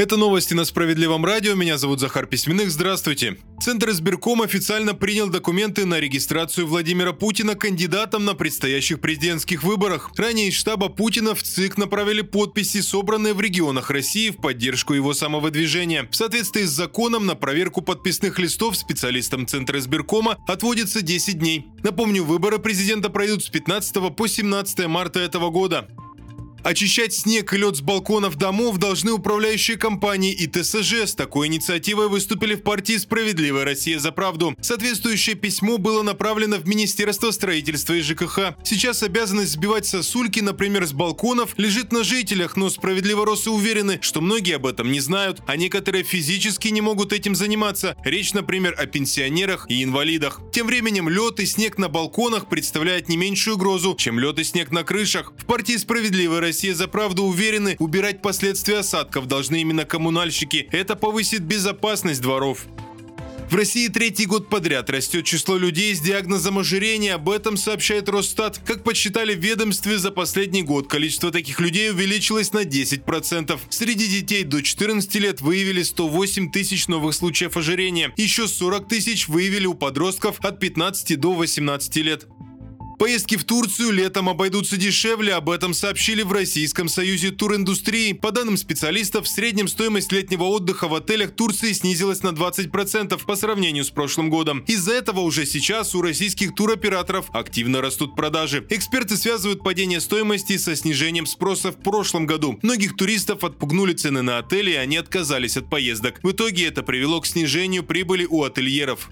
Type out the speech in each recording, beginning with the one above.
Это новости на Справедливом радио. Меня зовут Захар Письменных. Здравствуйте. Центр избирком официально принял документы на регистрацию Владимира Путина кандидатом на предстоящих президентских выборах. Ранее из штаба Путина в ЦИК направили подписи, собранные в регионах России в поддержку его самовыдвижения. В соответствии с законом на проверку подписных листов специалистам Центра избиркома отводится 10 дней. Напомню, выборы президента пройдут с 15 по 17 марта этого года. Очищать снег и лед с балконов домов должны управляющие компании и ТСЖ. С такой инициативой выступили в партии «Справедливая Россия за правду». Соответствующее письмо было направлено в Министерство строительства и ЖКХ. Сейчас обязанность сбивать сосульки, например, с балконов, лежит на жителях, но справедливоросы уверены, что многие об этом не знают, а некоторые физически не могут этим заниматься. Речь, например, о пенсионерах и инвалидах. Тем временем лед и снег на балконах представляют не меньшую угрозу, чем лед и снег на крышах. В партии «Справедливая Россия за правду уверены, убирать последствия осадков должны именно коммунальщики. Это повысит безопасность дворов. В России третий год подряд растет число людей с диагнозом ожирения. Об этом сообщает Росстат. Как подсчитали в ведомстве, за последний год количество таких людей увеличилось на 10%. Среди детей до 14 лет выявили 108 тысяч новых случаев ожирения. Еще 40 тысяч выявили у подростков от 15 до 18 лет. Поездки в Турцию летом обойдутся дешевле, об этом сообщили в Российском союзе туриндустрии. По данным специалистов, в среднем стоимость летнего отдыха в отелях Турции снизилась на 20% по сравнению с прошлым годом. Из-за этого уже сейчас у российских туроператоров активно растут продажи. Эксперты связывают падение стоимости со снижением спроса в прошлом году. Многих туристов отпугнули цены на отели, и они отказались от поездок. В итоге это привело к снижению прибыли у ательеров.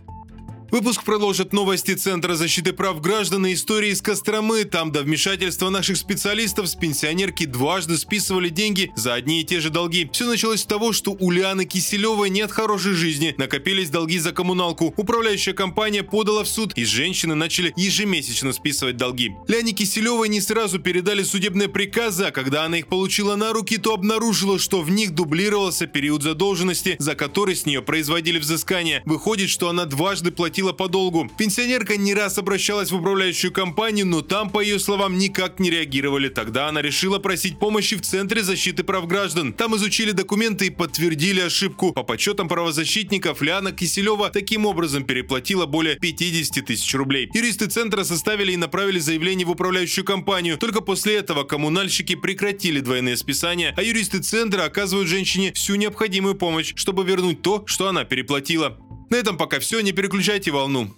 Выпуск продолжит новости Центра защиты прав граждан и истории из Костромы. Там до вмешательства наших специалистов с пенсионерки дважды списывали деньги за одни и те же долги. Все началось с того, что у Лианы Киселевой нет хорошей жизни. Накопились долги за коммуналку. Управляющая компания подала в суд, и женщины начали ежемесячно списывать долги. Ляне Киселевой не сразу передали судебные приказы, а когда она их получила на руки, то обнаружила, что в них дублировался период задолженности, за который с нее производили взыскание. Выходит, что она дважды платила платила по долгу. Пенсионерка не раз обращалась в управляющую компанию, но там, по ее словам, никак не реагировали. Тогда она решила просить помощи в Центре защиты прав граждан. Там изучили документы и подтвердили ошибку. По подсчетам правозащитников, Ляна Киселева таким образом переплатила более 50 тысяч рублей. Юристы Центра составили и направили заявление в управляющую компанию. Только после этого коммунальщики прекратили двойные списания, а юристы Центра оказывают женщине всю необходимую помощь, чтобы вернуть то, что она переплатила. На этом пока все, не переключайте волну.